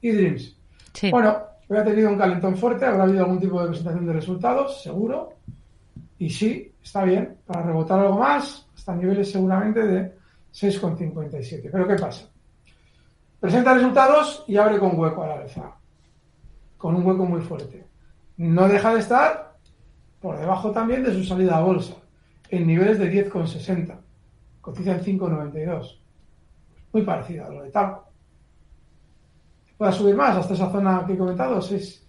Y Dreams. Bueno, hoy ha tenido un calentón fuerte, habrá habido algún tipo de presentación de resultados, seguro. Y sí, está bien, para rebotar algo más, hasta niveles seguramente de 6,57. Pero ¿qué pasa? Presenta resultados y abre con hueco a la alza, con un hueco muy fuerte. No deja de estar por debajo también de su salida a bolsa, en niveles de 10,60. Cotiza en 5,92. Muy parecido a lo de Talco. Puede subir más hasta esa zona que he comentado, 6,